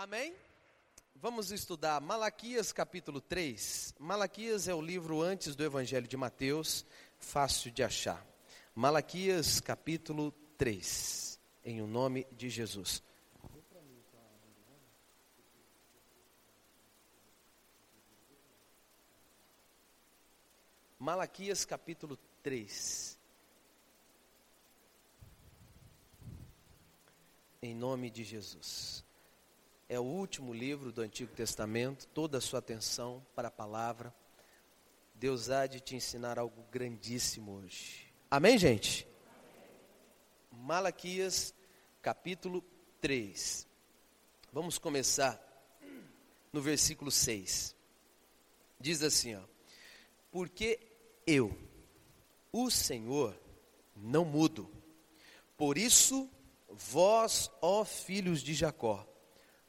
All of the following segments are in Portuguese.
Amém? Vamos estudar Malaquias capítulo 3. Malaquias é o livro antes do Evangelho de Mateus, fácil de achar. Malaquias capítulo 3, em o nome de Jesus. Malaquias capítulo 3. Em nome de Jesus é o último livro do Antigo Testamento, toda a sua atenção para a palavra. Deus há de te ensinar algo grandíssimo hoje. Amém, gente? Malaquias, capítulo 3. Vamos começar no versículo 6. Diz assim, ó: Porque eu, o Senhor, não mudo. Por isso, vós, ó filhos de Jacó,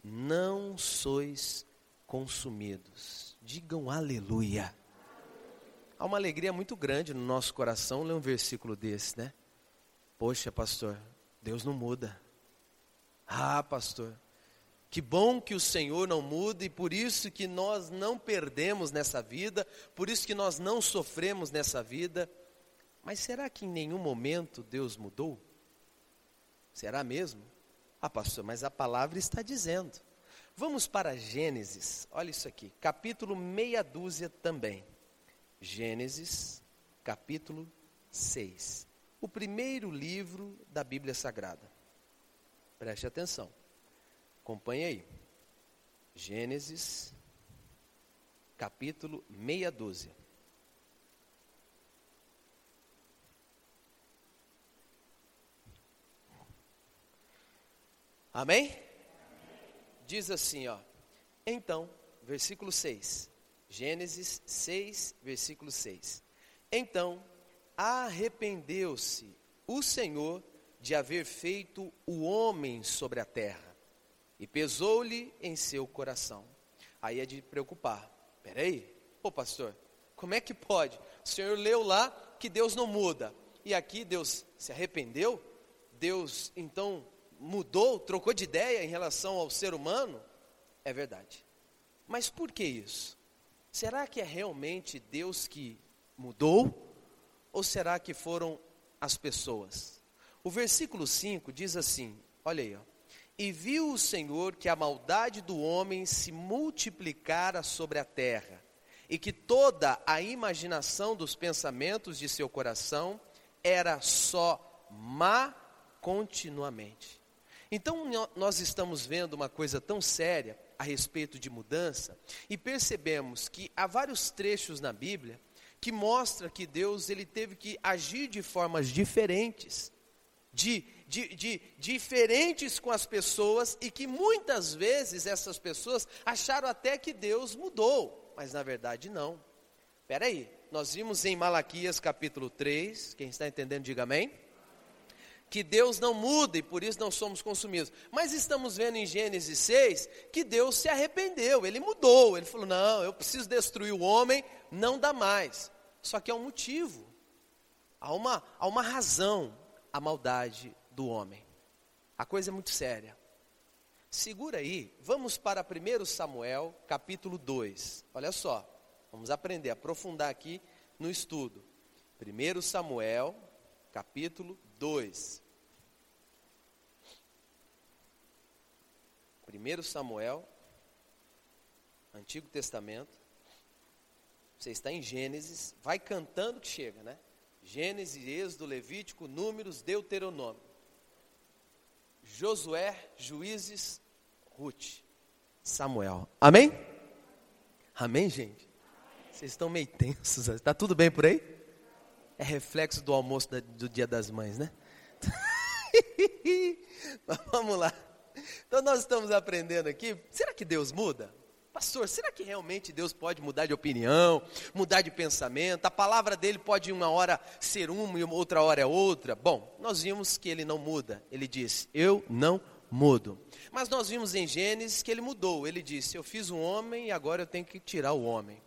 não sois consumidos. Digam aleluia. Há uma alegria muito grande no nosso coração ler um versículo desse, né? Poxa, pastor, Deus não muda. Ah, pastor, que bom que o Senhor não muda e por isso que nós não perdemos nessa vida, por isso que nós não sofremos nessa vida. Mas será que em nenhum momento Deus mudou? Será mesmo? Ah, pastor, mas a palavra está dizendo. Vamos para Gênesis, olha isso aqui, capítulo meia dúzia também. Gênesis, capítulo 6. O primeiro livro da Bíblia Sagrada. Preste atenção. Acompanhe aí. Gênesis, capítulo meia dúzia. Amém? Diz assim, ó. Então, versículo 6. Gênesis 6, versículo 6. Então, arrependeu-se o Senhor de haver feito o homem sobre a terra, e pesou-lhe em seu coração. Aí é de preocupar. Peraí, ô pastor, como é que pode? O Senhor leu lá que Deus não muda, e aqui Deus se arrependeu? Deus então mudou, trocou de ideia em relação ao ser humano, é verdade. Mas por que isso? Será que é realmente Deus que mudou? Ou será que foram as pessoas? O versículo 5 diz assim: olha aí, ó, e viu o Senhor que a maldade do homem se multiplicara sobre a terra, e que toda a imaginação dos pensamentos de seu coração era só má continuamente. Então, nós estamos vendo uma coisa tão séria a respeito de mudança e percebemos que há vários trechos na Bíblia que mostra que Deus ele teve que agir de formas diferentes, de, de, de, diferentes com as pessoas e que muitas vezes essas pessoas acharam até que Deus mudou, mas na verdade não. Espera aí, nós vimos em Malaquias capítulo 3, quem está entendendo diga amém que Deus não muda e por isso não somos consumidos. Mas estamos vendo em Gênesis 6 que Deus se arrependeu, ele mudou, ele falou: não, eu preciso destruir o homem, não dá mais. Só que há um motivo, há uma, há uma razão a maldade do homem. A coisa é muito séria. Segura aí, vamos para 1 Samuel, capítulo 2. Olha só, vamos aprender, aprofundar aqui no estudo. 1 Samuel, capítulo 2. 1 Samuel, Antigo Testamento. Você está em Gênesis, vai cantando que chega, né? Gênesis, Êxodo, Levítico, Números, Deuteronômio. Josué, Juízes, Ruth, Samuel. Amém? Amém, gente? Vocês estão meio tensos. Está tudo bem por aí? É reflexo do almoço do Dia das Mães, né? Vamos lá. Então nós estamos aprendendo aqui. Será que Deus muda? Pastor, será que realmente Deus pode mudar de opinião, mudar de pensamento? A palavra dele pode uma hora ser uma e outra hora é outra? Bom, nós vimos que ele não muda. Ele disse: Eu não mudo. Mas nós vimos em Gênesis que ele mudou. Ele disse: Eu fiz um homem e agora eu tenho que tirar o homem.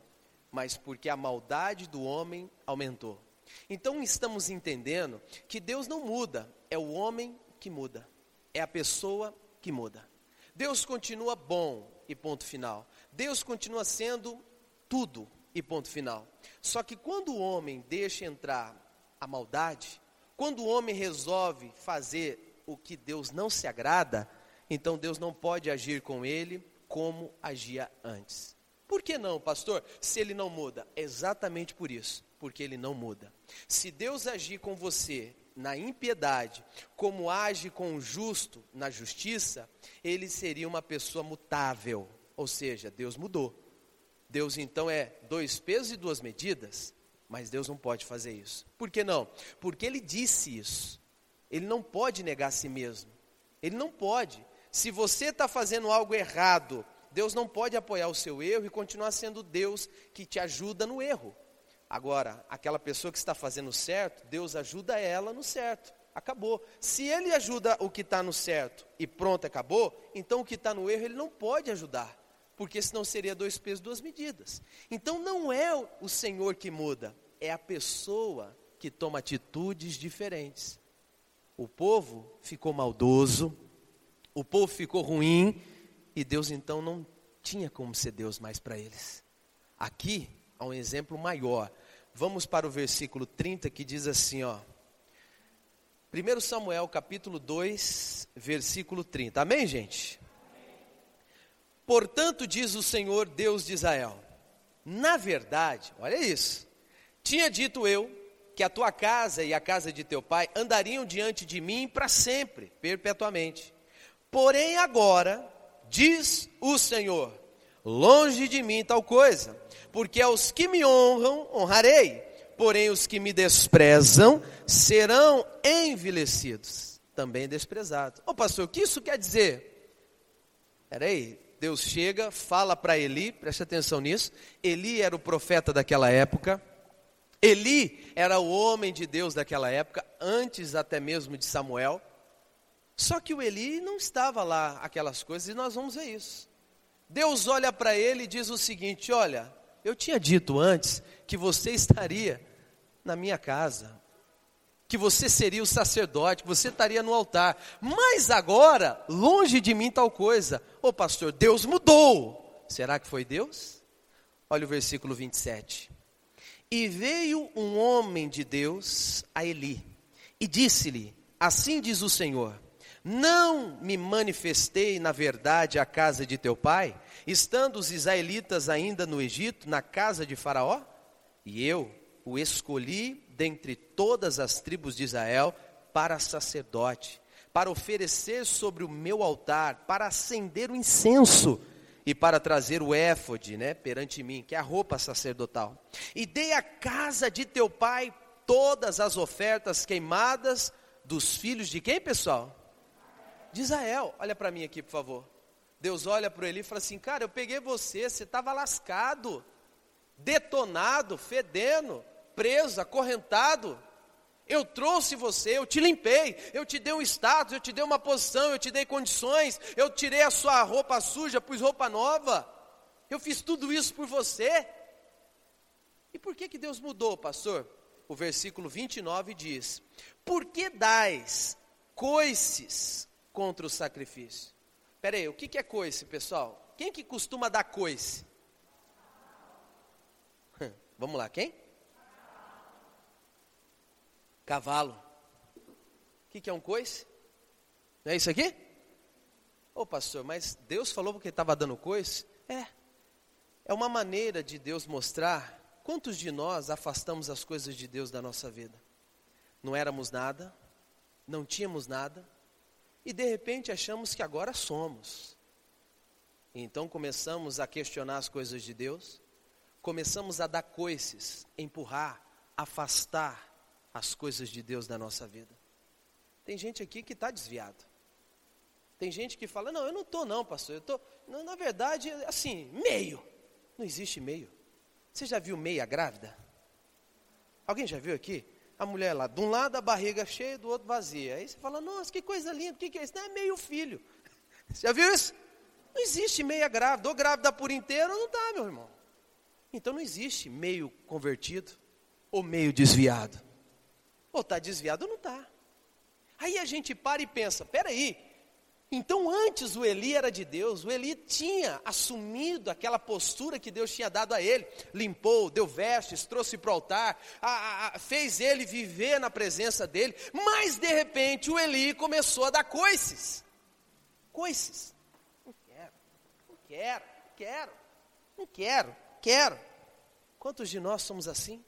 Mas porque a maldade do homem aumentou. Então estamos entendendo que Deus não muda, é o homem que muda, é a pessoa que muda. Deus continua bom e ponto final. Deus continua sendo tudo e ponto final. Só que quando o homem deixa entrar a maldade, quando o homem resolve fazer o que Deus não se agrada, então Deus não pode agir com ele como agia antes. Por que não, pastor? Se ele não muda? Exatamente por isso, porque ele não muda. Se Deus agir com você na impiedade, como age com o justo na justiça, ele seria uma pessoa mutável, ou seja, Deus mudou. Deus então é dois pesos e duas medidas, mas Deus não pode fazer isso. Por que não? Porque ele disse isso. Ele não pode negar a si mesmo. Ele não pode. Se você está fazendo algo errado, Deus não pode apoiar o seu erro e continuar sendo Deus que te ajuda no erro. Agora, aquela pessoa que está fazendo certo, Deus ajuda ela no certo. Acabou. Se ele ajuda o que está no certo e pronto, acabou, então o que está no erro ele não pode ajudar. Porque senão seria dois pesos, duas medidas. Então não é o Senhor que muda, é a pessoa que toma atitudes diferentes. O povo ficou maldoso, o povo ficou ruim, e Deus então não tinha como ser Deus mais para eles. Aqui há um exemplo maior. Vamos para o versículo 30 que diz assim, ó. 1 Samuel capítulo 2, versículo 30. Amém, gente? Portanto, diz o Senhor Deus de Israel: Na verdade, olha isso. Tinha dito eu que a tua casa e a casa de teu pai andariam diante de mim para sempre, perpetuamente. Porém, agora, diz o Senhor: Longe de mim tal coisa porque aos que me honram, honrarei, porém os que me desprezam serão envelhecidos, também desprezados. Ô oh, pastor, o que isso quer dizer? Peraí, Deus chega, fala para Eli, preste atenção nisso. Eli era o profeta daquela época. Eli era o homem de Deus daquela época, antes até mesmo de Samuel. Só que o Eli não estava lá, aquelas coisas, e nós vamos ver isso. Deus olha para ele e diz o seguinte: Olha, eu tinha dito antes que você estaria na minha casa, que você seria o sacerdote, que você estaria no altar, mas agora, longe de mim tal coisa. Ô pastor, Deus mudou. Será que foi Deus? Olha o versículo 27. E veio um homem de Deus a Eli e disse-lhe: Assim diz o Senhor: Não me manifestei na verdade à casa de teu pai? estando os israelitas ainda no Egito, na casa de Faraó, e eu o escolhi dentre todas as tribos de Israel para sacerdote, para oferecer sobre o meu altar, para acender o incenso e para trazer o éfode, né, perante mim, que é a roupa sacerdotal. E dei à casa de teu pai todas as ofertas queimadas dos filhos de quem, pessoal? De Israel. Olha para mim aqui, por favor. Deus olha para ele e fala assim: Cara, eu peguei você, você estava lascado, detonado, fedendo, preso, acorrentado. Eu trouxe você, eu te limpei, eu te dei um status, eu te dei uma posição, eu te dei condições, eu tirei a sua roupa suja, pus roupa nova. Eu fiz tudo isso por você. E por que, que Deus mudou, pastor? O versículo 29 diz: Por que dais coices contra o sacrifício? Pera aí, o que, é coice, pessoal? Quem que costuma dar coice? Vamos lá, quem? Cavalo. O que, que é um coice? Não é isso aqui? Ô oh, pastor, mas Deus falou porque estava dando coice? É. É uma maneira de Deus mostrar quantos de nós afastamos as coisas de Deus da nossa vida. Não éramos nada, não tínhamos nada, e de repente achamos que agora somos. Então começamos a questionar as coisas de Deus, começamos a dar coices, empurrar, afastar as coisas de Deus da nossa vida. Tem gente aqui que está desviado. Tem gente que fala, não, eu não estou não, pastor, eu estou, na verdade, assim, meio. Não existe meio. Você já viu meia grávida? Alguém já viu aqui? A mulher lá, de um lado a barriga cheia, do outro vazia. Aí você fala, nossa, que coisa linda, o que, que é isso? Não é meio filho. Você já viu isso? Não existe meia grávida, ou grávida por inteiro, não dá, meu irmão. Então não existe meio convertido, ou meio desviado. Ou está desviado ou não está. Aí a gente para e pensa, peraí, Então, antes o Eli era de Deus, o Eli tinha assumido aquela postura que Deus tinha dado a ele, limpou, deu vestes, trouxe para o altar, a, a, fez ele viver na presença dele, mas de repente o Eli começou a dar coices. Coices. Não quero, não quero, quero, não quero, quero. Quantos de nós somos assim?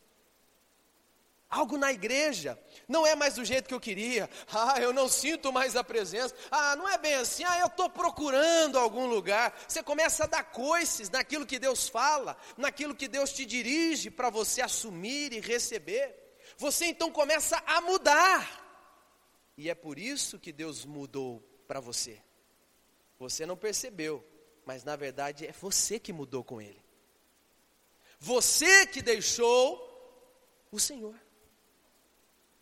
Algo na igreja não é mais do jeito que eu queria. Ah, eu não sinto mais a presença. Ah, não é bem assim. Ah, eu estou procurando algum lugar. Você começa a dar coices naquilo que Deus fala, naquilo que Deus te dirige para você assumir e receber. Você então começa a mudar. E é por isso que Deus mudou para você. Você não percebeu, mas na verdade é você que mudou com Ele. Você que deixou o Senhor.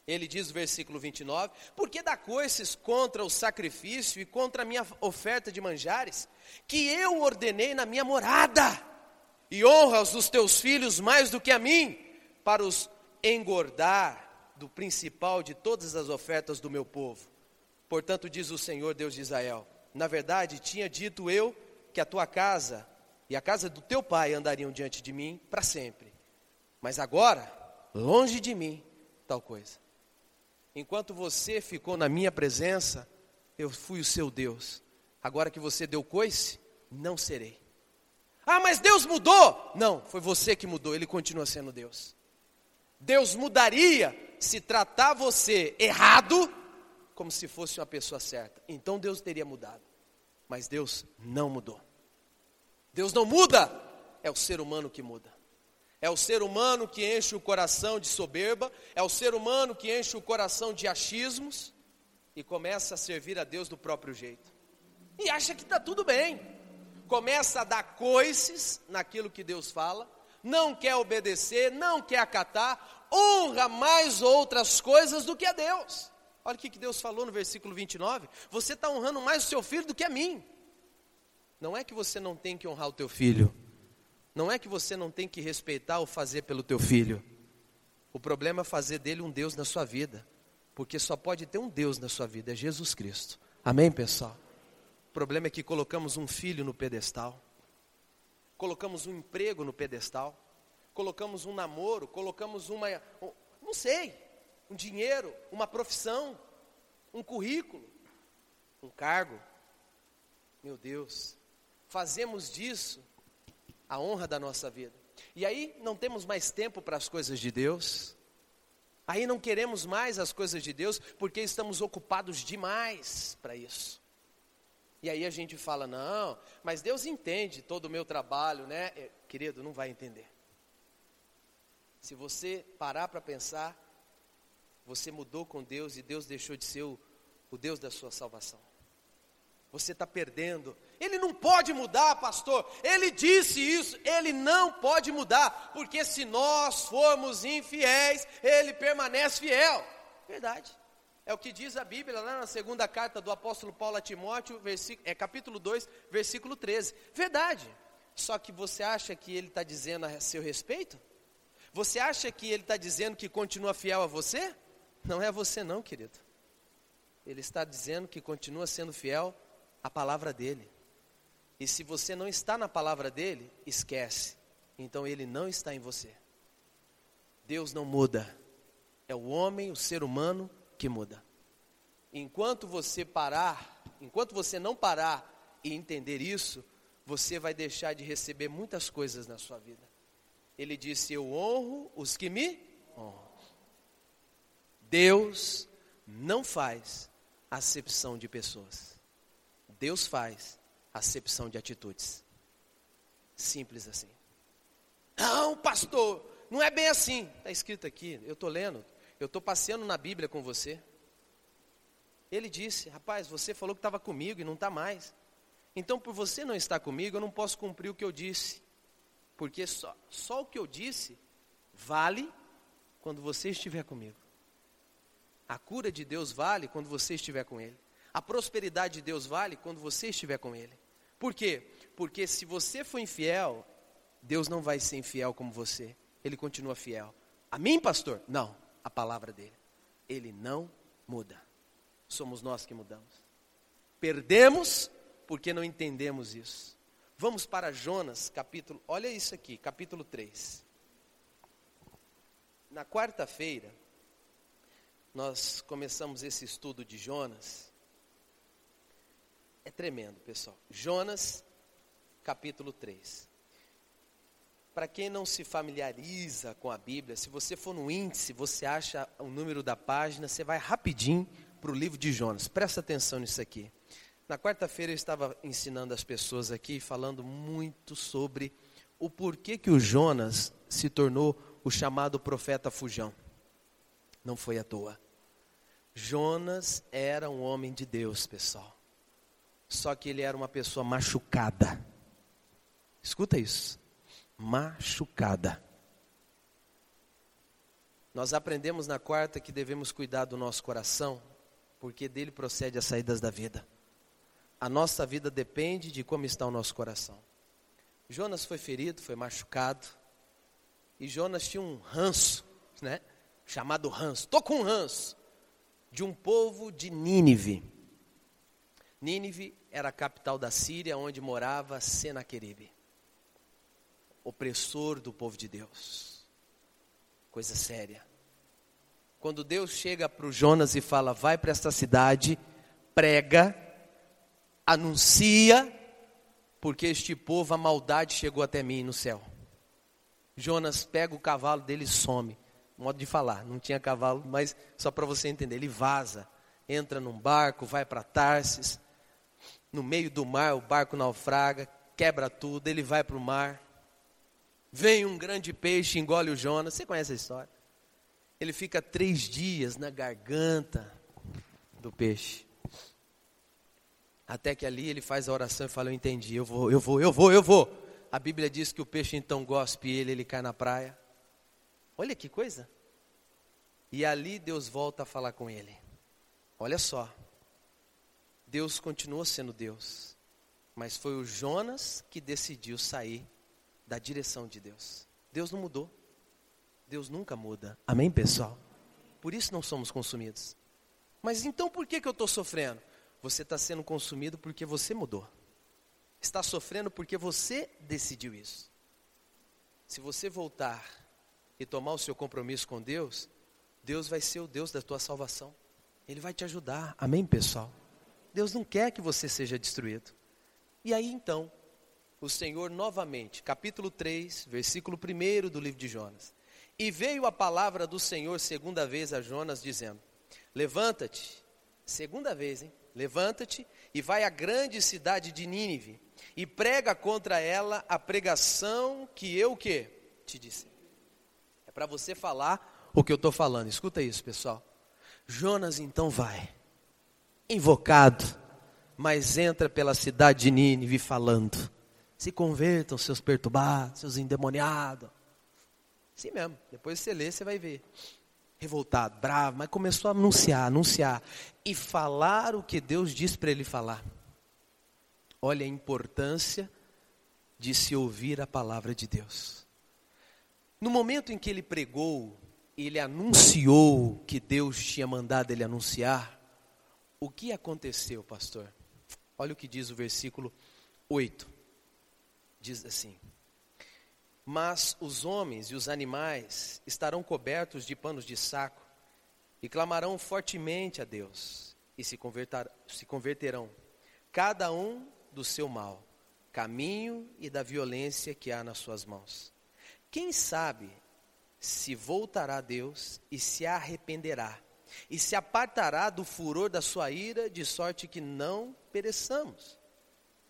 Ele diz versículo 29, porque dá coices contra o sacrifício e contra a minha oferta de manjares, que eu ordenei na minha morada, e honras os teus filhos mais do que a mim, para os engordar do principal de todas as ofertas do meu povo. Portanto, diz o Senhor Deus de Israel: Na verdade, tinha dito eu que a tua casa e a casa do teu pai andariam diante de mim para sempre. Mas agora, longe de mim, tal coisa. Enquanto você ficou na minha presença, eu fui o seu Deus. Agora que você deu coice, não serei. Ah, mas Deus mudou? Não, foi você que mudou, ele continua sendo Deus. Deus mudaria se tratar você errado como se fosse uma pessoa certa. Então Deus teria mudado. Mas Deus não mudou. Deus não muda, é o ser humano que muda. É o ser humano que enche o coração de soberba, é o ser humano que enche o coração de achismos e começa a servir a Deus do próprio jeito. E acha que está tudo bem. Começa a dar coices naquilo que Deus fala, não quer obedecer, não quer acatar, honra mais outras coisas do que a Deus. Olha o que Deus falou no versículo 29. Você está honrando mais o seu filho do que a mim. Não é que você não tem que honrar o teu filho. Não é que você não tem que respeitar ou fazer pelo teu filho. O problema é fazer dele um Deus na sua vida. Porque só pode ter um Deus na sua vida, é Jesus Cristo. Amém, pessoal? O problema é que colocamos um filho no pedestal. Colocamos um emprego no pedestal. Colocamos um namoro, colocamos uma, um, não sei, um dinheiro, uma profissão, um currículo, um cargo. Meu Deus, fazemos disso a honra da nossa vida. E aí não temos mais tempo para as coisas de Deus. Aí não queremos mais as coisas de Deus porque estamos ocupados demais para isso. E aí a gente fala: "Não, mas Deus entende todo o meu trabalho, né?" É, querido, não vai entender. Se você parar para pensar, você mudou com Deus e Deus deixou de ser o, o Deus da sua salvação. Você está perdendo. Ele não pode mudar, pastor. Ele disse isso. Ele não pode mudar. Porque se nós formos infiéis, ele permanece fiel. Verdade. É o que diz a Bíblia lá na segunda carta do apóstolo Paulo a Timóteo, é capítulo 2, versículo 13. Verdade. Só que você acha que ele está dizendo a seu respeito? Você acha que ele está dizendo que continua fiel a você? Não é você não, querido. Ele está dizendo que continua sendo fiel a palavra dele. E se você não está na palavra dele, esquece. Então ele não está em você. Deus não muda. É o homem, o ser humano que muda. Enquanto você parar, enquanto você não parar e entender isso, você vai deixar de receber muitas coisas na sua vida. Ele disse: Eu honro os que me honram. Deus não faz acepção de pessoas. Deus faz acepção de atitudes. Simples assim. Não, pastor, não é bem assim. Está escrito aqui, eu estou lendo, eu estou passeando na Bíblia com você. Ele disse: Rapaz, você falou que estava comigo e não está mais. Então, por você não estar comigo, eu não posso cumprir o que eu disse. Porque só, só o que eu disse vale quando você estiver comigo. A cura de Deus vale quando você estiver com Ele. A prosperidade de Deus vale quando você estiver com Ele. Por quê? Porque se você for infiel, Deus não vai ser infiel como você. Ele continua fiel. A mim, pastor? Não. A palavra dele. Ele não muda. Somos nós que mudamos. perdemos porque não entendemos isso. Vamos para Jonas, capítulo, olha isso aqui, capítulo 3. Na quarta-feira, nós começamos esse estudo de Jonas. É tremendo, pessoal. Jonas, capítulo 3. Para quem não se familiariza com a Bíblia, se você for no índice, você acha o número da página, você vai rapidinho para o livro de Jonas. Presta atenção nisso aqui. Na quarta-feira eu estava ensinando as pessoas aqui, falando muito sobre o porquê que o Jonas se tornou o chamado profeta fujão. Não foi à toa. Jonas era um homem de Deus, pessoal. Só que ele era uma pessoa machucada. Escuta isso machucada. Nós aprendemos na quarta que devemos cuidar do nosso coração, porque dele procede as saídas da vida. A nossa vida depende de como está o nosso coração. Jonas foi ferido, foi machucado, e Jonas tinha um ranço, né? Chamado ranço. Tô com um ranço de um povo de Nínive. Nínive era a capital da Síria, onde morava Senaqueribe opressor do povo de Deus. Coisa séria. Quando Deus chega para o Jonas e fala: vai para esta cidade, prega, anuncia, porque este povo, a maldade chegou até mim no céu. Jonas pega o cavalo dele e some. Modo de falar, não tinha cavalo, mas só para você entender, ele vaza, entra num barco, vai para Tarsis, no meio do mar, o barco naufraga, quebra tudo, ele vai para o mar, Vem um grande peixe, engole o Jonas. Você conhece a história? Ele fica três dias na garganta do peixe. Até que ali ele faz a oração e fala: Eu entendi, eu vou, eu vou, eu vou, eu vou. A Bíblia diz que o peixe então gospe ele, ele cai na praia. Olha que coisa. E ali Deus volta a falar com ele. Olha só. Deus continuou sendo Deus. Mas foi o Jonas que decidiu sair da direção de Deus. Deus não mudou. Deus nunca muda. Amém, pessoal? Por isso não somos consumidos. Mas então por que, que eu estou sofrendo? Você está sendo consumido porque você mudou. Está sofrendo porque você decidiu isso. Se você voltar e tomar o seu compromisso com Deus, Deus vai ser o Deus da tua salvação. Ele vai te ajudar. Amém, pessoal? Deus não quer que você seja destruído. E aí então, o Senhor novamente, capítulo 3, versículo 1 do livro de Jonas. E veio a palavra do Senhor segunda vez a Jonas, dizendo: Levanta-te, segunda vez, hein? Levanta-te e vai à grande cidade de Nínive e prega contra ela a pregação que eu que te disse. É para você falar o que eu estou falando. Escuta isso, pessoal. Jonas então vai, invocado, mas entra pela cidade de Nínive falando. Se convertam, seus perturbados, seus endemoniados. Sim mesmo. Depois você lê, você vai ver. Revoltado, bravo, mas começou a anunciar, anunciar. E falar o que Deus diz para ele falar. Olha a importância de se ouvir a palavra de Deus. No momento em que ele pregou, ele anunciou que Deus tinha mandado ele anunciar, o que aconteceu, pastor? Olha o que diz o versículo 8 diz assim: Mas os homens e os animais estarão cobertos de panos de saco e clamarão fortemente a Deus e se, se converterão, cada um do seu mal, caminho e da violência que há nas suas mãos. Quem sabe se voltará a Deus e se arrependerá, e se apartará do furor da sua ira, de sorte que não pereçamos.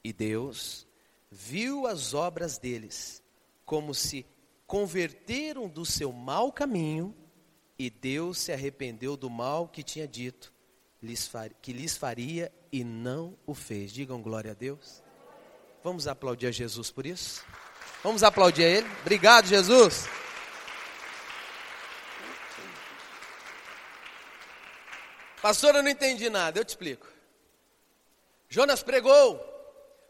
E Deus viu as obras deles, como se converteram do seu mau caminho, e Deus se arrependeu do mal que tinha dito que lhes faria e não o fez. Digam glória a Deus. Vamos aplaudir a Jesus por isso? Vamos aplaudir a Ele? Obrigado, Jesus. Pastor, eu não entendi nada, eu te explico. Jonas pregou,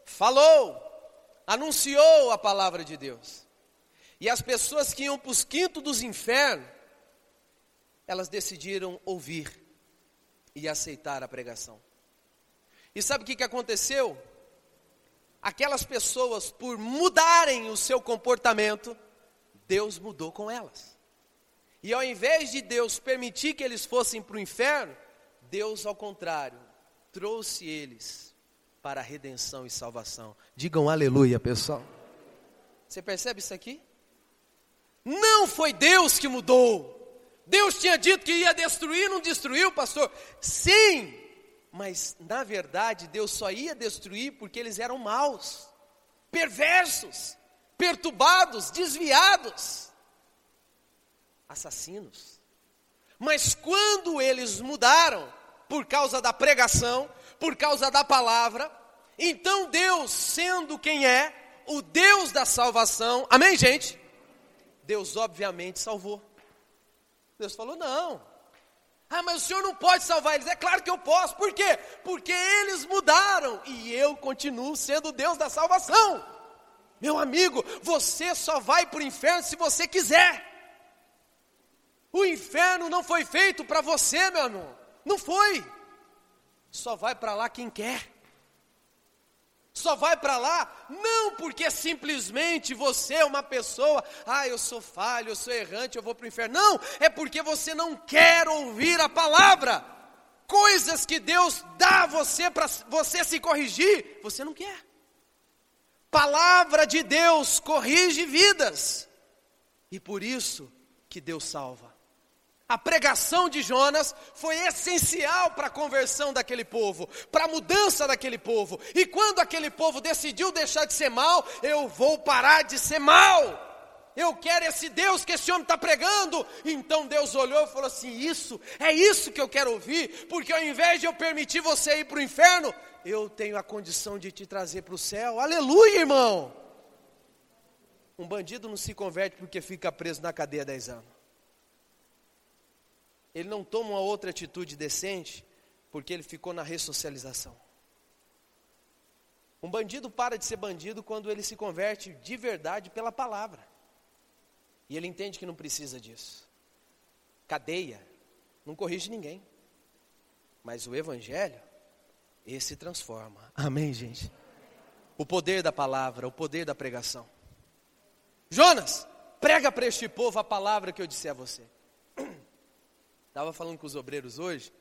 falou, anunciou a palavra de Deus. E as pessoas que iam para os quintos dos infernos, elas decidiram ouvir e aceitar a pregação. E sabe o que, que aconteceu? Aquelas pessoas, por mudarem o seu comportamento, Deus mudou com elas. E ao invés de Deus permitir que eles fossem para o inferno, Deus, ao contrário, trouxe eles para a redenção e salvação. Digam aleluia, pessoal. Você percebe isso aqui? Não foi Deus que mudou. Deus tinha dito que ia destruir, não destruiu, pastor? Sim, mas na verdade Deus só ia destruir porque eles eram maus, perversos, perturbados, desviados, assassinos. Mas quando eles mudaram, por causa da pregação, por causa da palavra, então Deus, sendo quem é, o Deus da salvação, amém, gente? Deus obviamente salvou. Deus falou: não. Ah, mas o senhor não pode salvar eles. É claro que eu posso. Por quê? Porque eles mudaram e eu continuo sendo Deus da salvação. Meu amigo, você só vai para o inferno se você quiser. O inferno não foi feito para você, meu irmão. Não foi. Só vai para lá quem quer só vai para lá não porque simplesmente você é uma pessoa, ah, eu sou falho, eu sou errante, eu vou para o inferno. Não, é porque você não quer ouvir a palavra. Coisas que Deus dá a você para você se corrigir, você não quer. Palavra de Deus corrige vidas. E por isso que Deus salva. A pregação de Jonas foi essencial para a conversão daquele povo, para a mudança daquele povo. E quando aquele povo decidiu deixar de ser mal, eu vou parar de ser mal. Eu quero esse Deus que esse homem está pregando. Então Deus olhou e falou assim: Isso, é isso que eu quero ouvir, porque ao invés de eu permitir você ir para o inferno, eu tenho a condição de te trazer para o céu. Aleluia, irmão. Um bandido não se converte porque fica preso na cadeia 10 anos ele não toma uma outra atitude decente porque ele ficou na ressocialização. Um bandido para de ser bandido quando ele se converte de verdade pela palavra. E ele entende que não precisa disso. Cadeia não corrige ninguém. Mas o evangelho, esse transforma. Amém, gente? O poder da palavra, o poder da pregação. Jonas, prega para este povo a palavra que eu disse a você. Estava falando com os obreiros hoje.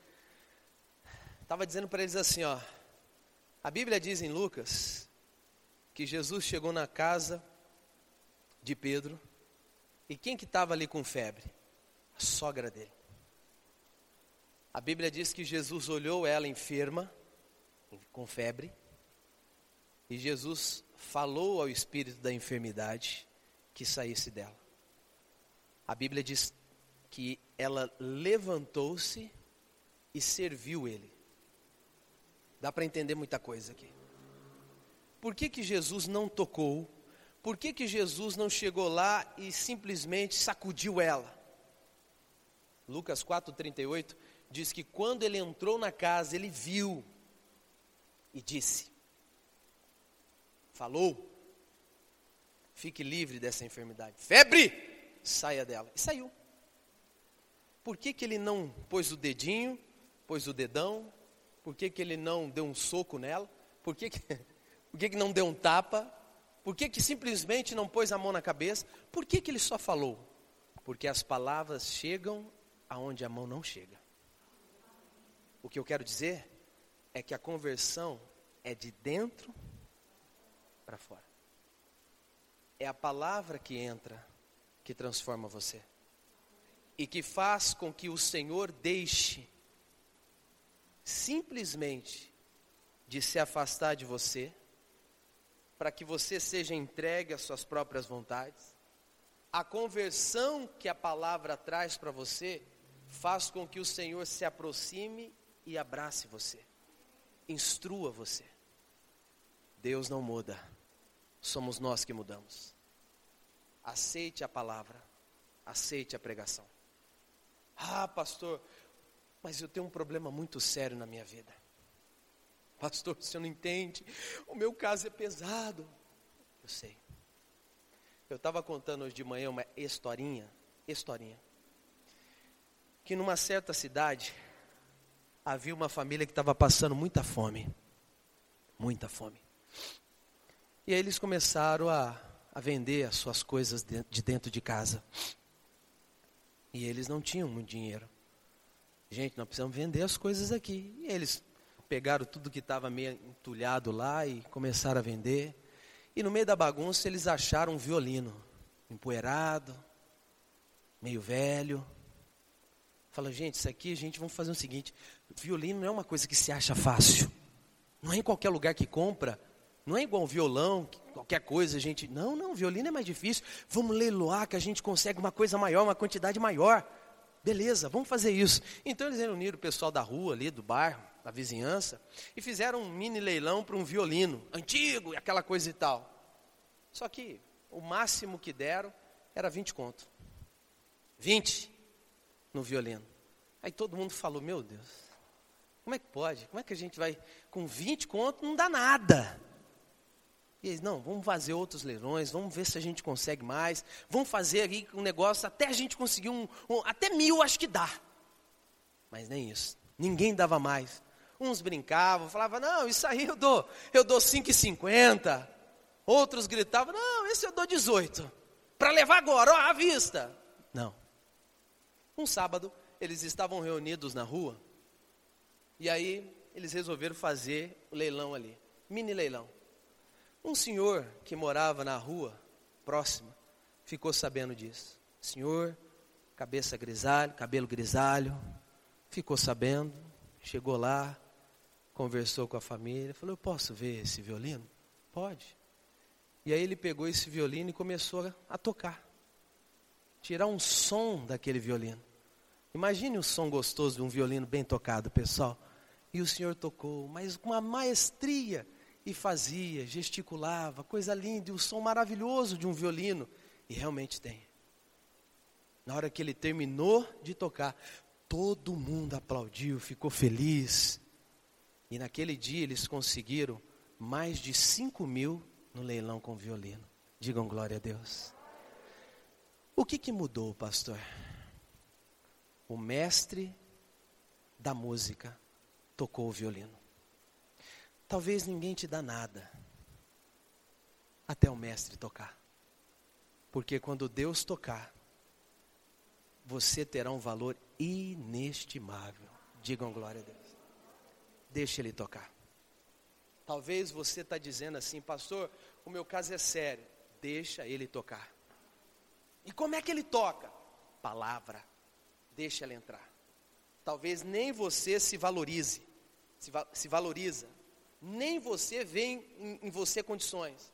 Estava dizendo para eles assim, ó. A Bíblia diz em Lucas que Jesus chegou na casa de Pedro. E quem que estava ali com febre? A sogra dele. A Bíblia diz que Jesus olhou ela enferma, com febre, e Jesus falou ao espírito da enfermidade que saísse dela. A Bíblia diz que ela levantou-se e serviu ele. Dá para entender muita coisa aqui. Por que, que Jesus não tocou? Por que, que Jesus não chegou lá e simplesmente sacudiu ela? Lucas 4,38 diz que quando ele entrou na casa, ele viu e disse: Falou, fique livre dessa enfermidade. Febre, saia dela. E saiu. Por que, que ele não pôs o dedinho, pôs o dedão? Por que, que ele não deu um soco nela? Por que, que, por que, que não deu um tapa? Por que, que simplesmente não pôs a mão na cabeça? Por que, que ele só falou? Porque as palavras chegam aonde a mão não chega. O que eu quero dizer é que a conversão é de dentro para fora. É a palavra que entra que transforma você e que faz com que o Senhor deixe simplesmente de se afastar de você, para que você seja entregue às suas próprias vontades. A conversão que a palavra traz para você faz com que o Senhor se aproxime e abrace você, instrua você. Deus não muda, somos nós que mudamos. Aceite a palavra, aceite a pregação. Ah, pastor, mas eu tenho um problema muito sério na minha vida. Pastor, você não entende, o meu caso é pesado. Eu sei. Eu estava contando hoje de manhã uma historinha, historinha, que numa certa cidade havia uma família que estava passando muita fome. muita fome. E aí eles começaram a, a vender as suas coisas de dentro de casa. E eles não tinham muito dinheiro. Gente, nós precisamos vender as coisas aqui. E eles pegaram tudo que estava meio entulhado lá e começaram a vender. E no meio da bagunça eles acharam um violino empoeirado, meio velho. Fala, gente, isso aqui a gente vamos fazer o seguinte: violino não é uma coisa que se acha fácil. Não é em qualquer lugar que compra. Não é igual violão, qualquer coisa a gente. Não, não, violino é mais difícil. Vamos leiloar que a gente consegue uma coisa maior, uma quantidade maior. Beleza, vamos fazer isso. Então eles reuniram o pessoal da rua ali, do bairro, da vizinhança, e fizeram um mini leilão para um violino antigo e aquela coisa e tal. Só que o máximo que deram era 20 conto. 20 no violino. Aí todo mundo falou: Meu Deus, como é que pode? Como é que a gente vai com 20 conto? Não dá nada. E eles, não, vamos fazer outros leilões, vamos ver se a gente consegue mais, vamos fazer aqui um negócio até a gente conseguir um, um até mil acho que dá. Mas nem isso, ninguém dava mais. Uns brincavam, falavam, não, isso aí eu dou, eu dou 5,50. Outros gritavam, não, esse eu dou 18. Para levar agora, ó, à vista. Não. Um sábado, eles estavam reunidos na rua, e aí eles resolveram fazer o leilão ali, mini leilão. Um senhor que morava na rua próxima ficou sabendo disso. Senhor, cabeça grisalho, cabelo grisalho, ficou sabendo, chegou lá, conversou com a família, falou: Eu posso ver esse violino? Pode. E aí ele pegou esse violino e começou a tocar, tirar um som daquele violino. Imagine o som gostoso de um violino bem tocado, pessoal. E o Senhor tocou, mas com uma maestria e fazia, gesticulava, coisa linda, e o som maravilhoso de um violino. E realmente tem. Na hora que ele terminou de tocar, todo mundo aplaudiu, ficou feliz. E naquele dia eles conseguiram mais de 5 mil no leilão com violino. Digam glória a Deus. O que, que mudou, pastor? O mestre da música tocou o violino. Talvez ninguém te dá nada até o mestre tocar. Porque quando Deus tocar, você terá um valor inestimável. Digam glória a Deus. Deixa ele tocar. Talvez você está dizendo assim, pastor, o meu caso é sério. Deixa ele tocar. E como é que ele toca? Palavra. Deixa ele entrar. Talvez nem você se valorize, se, va se valoriza nem você vê em, em você condições.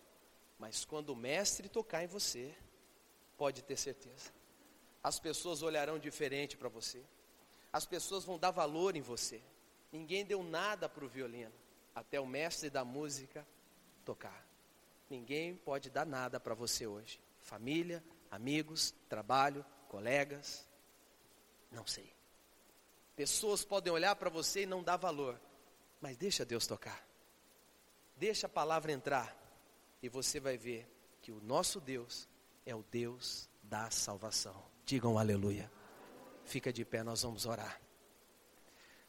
Mas quando o mestre tocar em você, pode ter certeza. As pessoas olharão diferente para você. As pessoas vão dar valor em você. Ninguém deu nada para o violino, até o mestre da música tocar. Ninguém pode dar nada para você hoje. Família, amigos, trabalho, colegas, não sei. Pessoas podem olhar para você e não dar valor, mas deixa Deus tocar. Deixa a palavra entrar e você vai ver que o nosso Deus é o Deus da salvação. Digam aleluia. Fica de pé, nós vamos orar.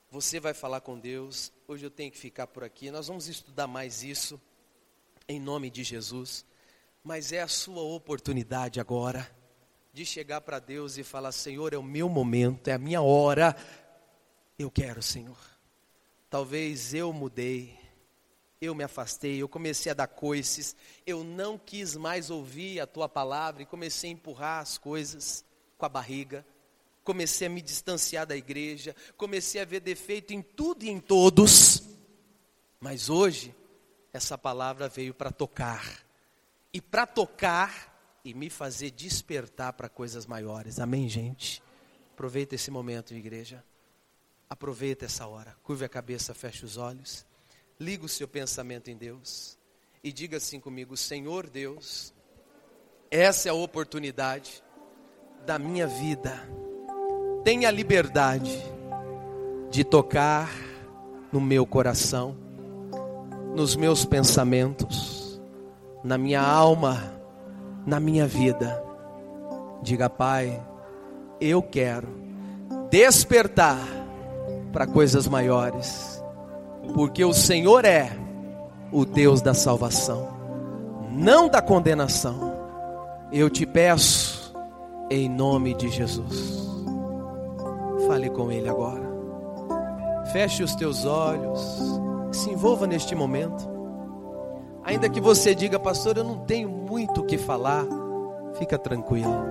Você vai falar com Deus. Hoje eu tenho que ficar por aqui. Nós vamos estudar mais isso em nome de Jesus. Mas é a sua oportunidade agora de chegar para Deus e falar: Senhor, é o meu momento, é a minha hora. Eu quero, Senhor. Talvez eu mudei, eu me afastei, eu comecei a dar coices, eu não quis mais ouvir a tua palavra e comecei a empurrar as coisas com a barriga, comecei a me distanciar da igreja, comecei a ver defeito em tudo e em todos, mas hoje essa palavra veio para tocar, e para tocar e me fazer despertar para coisas maiores, amém, gente? Aproveita esse momento, igreja, aproveita essa hora, curve a cabeça, feche os olhos. Liga o seu pensamento em Deus e diga assim comigo: Senhor Deus, essa é a oportunidade da minha vida. Tenha liberdade de tocar no meu coração, nos meus pensamentos, na minha alma, na minha vida. Diga, Pai, eu quero despertar para coisas maiores porque o Senhor é o Deus da salvação, não da condenação. Eu te peço, em nome de Jesus. Fale com Ele agora. Feche os teus olhos. Se envolva neste momento. Ainda que você diga, pastor, eu não tenho muito o que falar, fica tranquilo.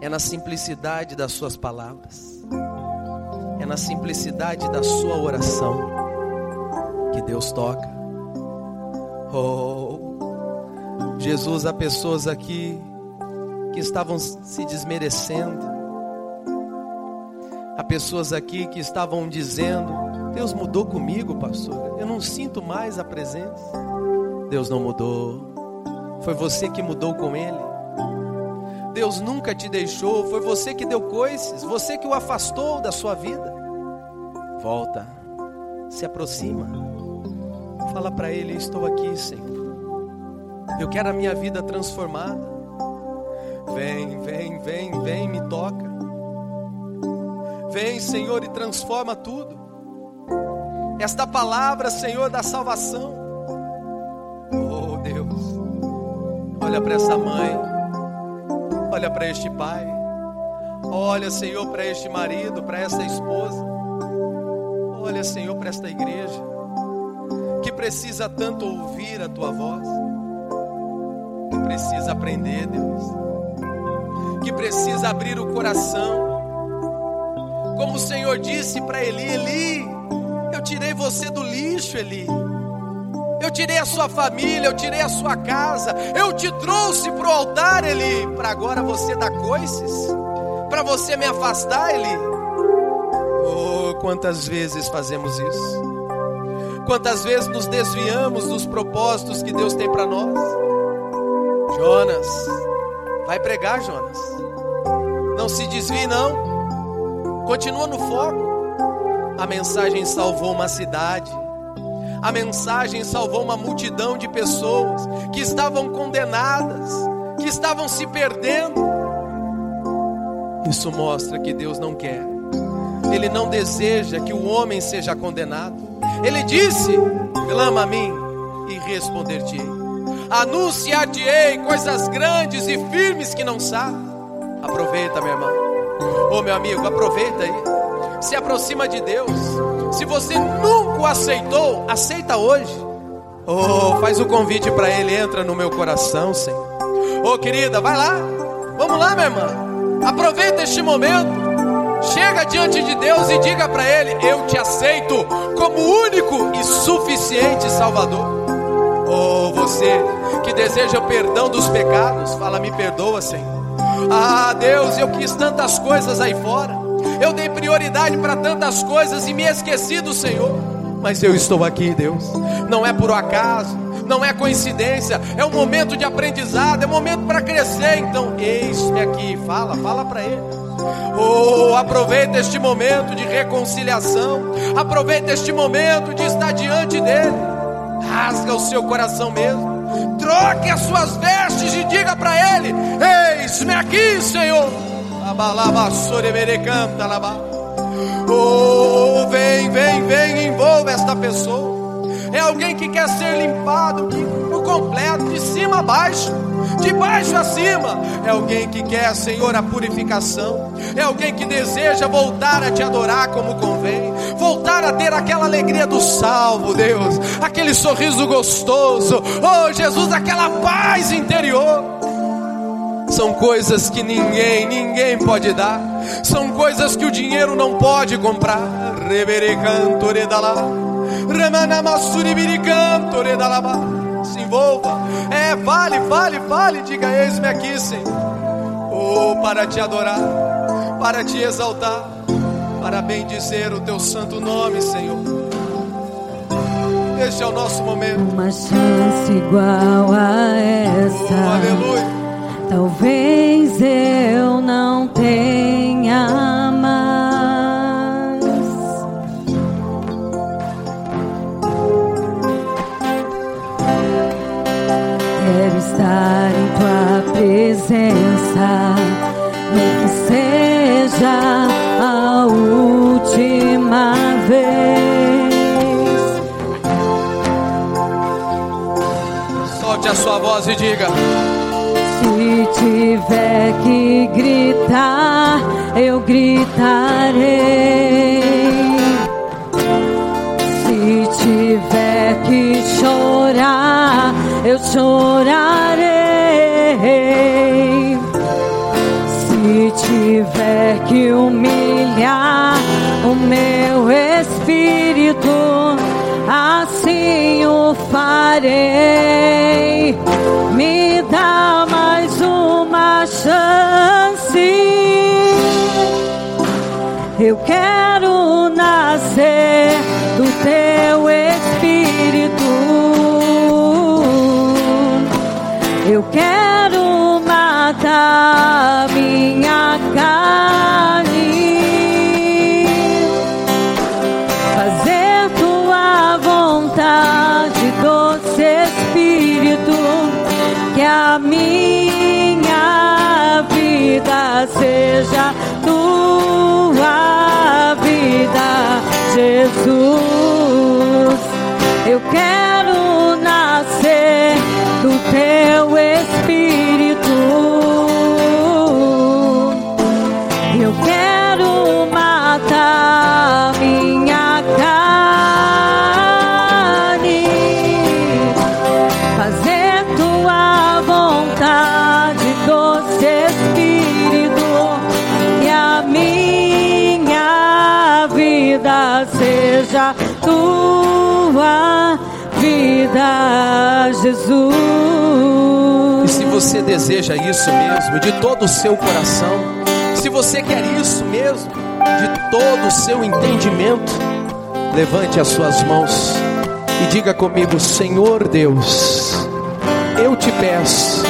É na simplicidade das suas palavras, é na simplicidade da sua oração que Deus toca. Oh, Jesus, há pessoas aqui que estavam se desmerecendo, há pessoas aqui que estavam dizendo: Deus mudou comigo, pastor, eu não sinto mais a presença. Deus não mudou, foi você que mudou com Ele. Deus nunca te deixou, foi você que deu coices, você que o afastou da sua vida. Volta, se aproxima, fala para Ele: Estou aqui, Senhor. Eu quero a minha vida transformada. Vem, vem, vem, vem, me toca. Vem, Senhor, e transforma tudo. Esta palavra, Senhor, da salvação. Oh, Deus. Olha para essa mãe. Olha para este pai. Olha, Senhor, para este marido, para essa esposa. Olha, Senhor, para esta igreja que precisa tanto ouvir a tua voz precisa aprender, Deus. Que precisa abrir o coração. Como o Senhor disse para Eli: Eli, eu tirei você do lixo, Eli. Tirei a sua família, eu tirei a sua casa, eu te trouxe para o altar, Eli, para agora você dar coices, para você me afastar, Eli. Oh, quantas vezes fazemos isso? Quantas vezes nos desviamos dos propósitos que Deus tem para nós? Jonas, vai pregar, Jonas. Não se desvie, não. Continua no foco. A mensagem salvou uma cidade. A mensagem salvou uma multidão de pessoas que estavam condenadas, que estavam se perdendo. Isso mostra que Deus não quer. Ele não deseja que o homem seja condenado. Ele disse: clama a mim e responder-te-ei anunciar-te-ei coisas grandes e firmes que não sabe. Aproveita, minha irmã. Ô meu amigo, aproveita aí. Se aproxima de Deus. Se você nunca o aceitou, aceita hoje. Oh, faz o convite para Ele, entra no meu coração, Senhor. Ô querida, vai lá. Vamos lá, minha irmã. Aproveita este momento. Chega diante de Deus e diga para Ele: Eu te aceito como único e suficiente Salvador. Oh, você que deseja o perdão dos pecados, fala: Me perdoa, Senhor. Ah, Deus, eu quis tantas coisas aí fora. Eu dei prioridade para tantas coisas e me esqueci do Senhor. Mas eu estou aqui, Deus. Não é por acaso, não é coincidência, é um momento de aprendizado, é um momento para crescer. Então, eis-me aqui, fala, fala para ele. Oh, aproveita este momento de reconciliação, aproveita este momento de estar diante dele rasga o seu coração mesmo. Troque as suas vestes e diga para ele: Eis-me aqui, Senhor. Oh, vem, vem, vem, envolva esta pessoa. É alguém que quer ser limpado por completo, de cima a baixo de baixo a cima. É alguém que quer, Senhor, a purificação. É alguém que deseja voltar a te adorar como convém. Voltar a ter aquela alegria do salvo, Deus. Aquele sorriso gostoso. Oh, Jesus, aquela paz interior. São coisas que ninguém, ninguém pode dar. São coisas que o dinheiro não pode comprar. Reberecantore dalá. Remanamassuri biricantore dalá se envolva. É, fale, fale, fale, diga: Eis-me aqui, Senhor. Oh, para te adorar, para te exaltar, para bendizer o teu santo nome, Senhor. Este é o nosso momento. Uma chance igual a essa. Oh, aleluia. Talvez eu não tenha estar em tua presença, nem que seja a última vez. a sua voz e diga: Se tiver que gritar, eu gritarei. Se tiver que chorar, eu chorarei. Seja tua vida, Jesus. Eu quero nascer do teu você deseja isso mesmo, de todo o seu coração, se você quer isso mesmo, de todo o seu entendimento, levante as suas mãos e diga comigo: Senhor Deus, eu te peço,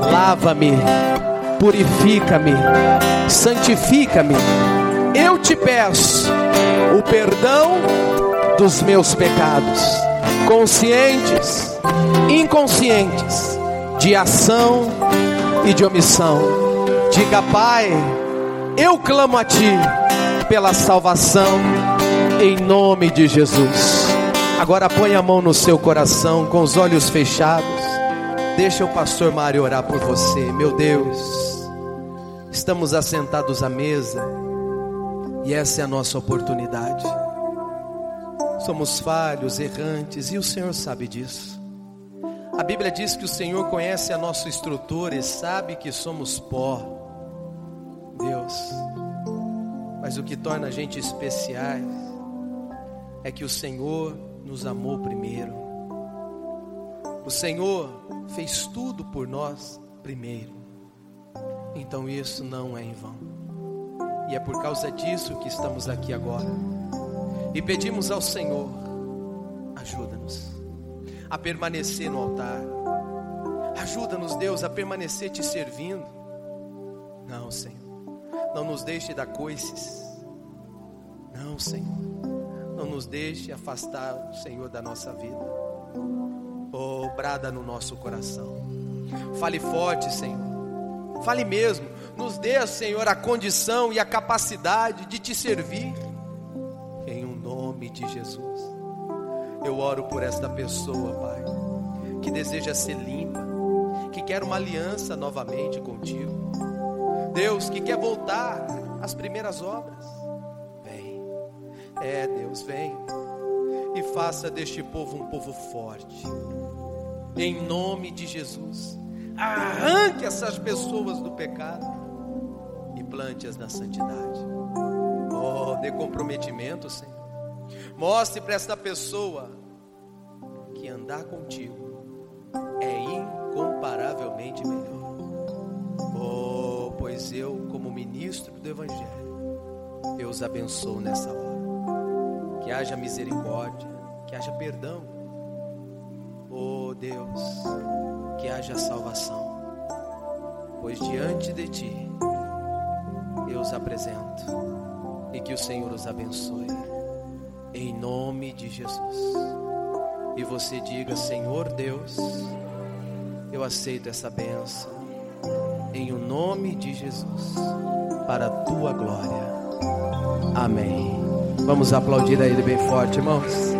lava-me, purifica-me, santifica-me. Eu te peço o perdão dos meus pecados, conscientes, inconscientes, de ação e de omissão. Diga, Pai, eu clamo a Ti pela salvação, em nome de Jesus. Agora põe a mão no seu coração, com os olhos fechados. Deixa o pastor Mário orar por você, meu Deus. Estamos assentados à mesa e essa é a nossa oportunidade. Somos falhos, errantes e o Senhor sabe disso. A Bíblia diz que o Senhor conhece a nossa estrutura e sabe que somos pó. Deus. Mas o que torna a gente especiais é que o Senhor nos amou primeiro. O Senhor fez tudo por nós primeiro. Então isso não é em vão. E é por causa disso que estamos aqui agora. E pedimos ao Senhor, ajuda-nos a permanecer no altar. Ajuda-nos, Deus, a permanecer te servindo. Não, Senhor. Não nos deixe dar coices. Não, Senhor. Não nos deixe afastar o Senhor da nossa vida. Oh, brada no nosso coração. Fale forte, Senhor. Fale mesmo. Nos dê, Senhor, a condição e a capacidade de te servir. Em um nome de Jesus. Eu oro por esta pessoa, Pai, que deseja ser limpa, que quer uma aliança novamente contigo. Deus, que quer voltar às primeiras obras. Vem. É, Deus, vem. E faça deste povo um povo forte. Em nome de Jesus. Arranque essas pessoas do pecado e plante-as na santidade. Oh, dê comprometimento, Senhor. Mostre para esta pessoa que andar contigo é incomparavelmente melhor. Oh, pois eu, como ministro do Evangelho, eu os abençoo nessa hora. Que haja misericórdia, que haja perdão. Oh Deus, que haja salvação. Pois diante de ti eu os apresento e que o Senhor os abençoe. Em nome de Jesus. E você diga: Senhor Deus, eu aceito essa benção. Em o nome de Jesus. Para a tua glória. Amém. Vamos aplaudir a Ele bem forte, irmãos.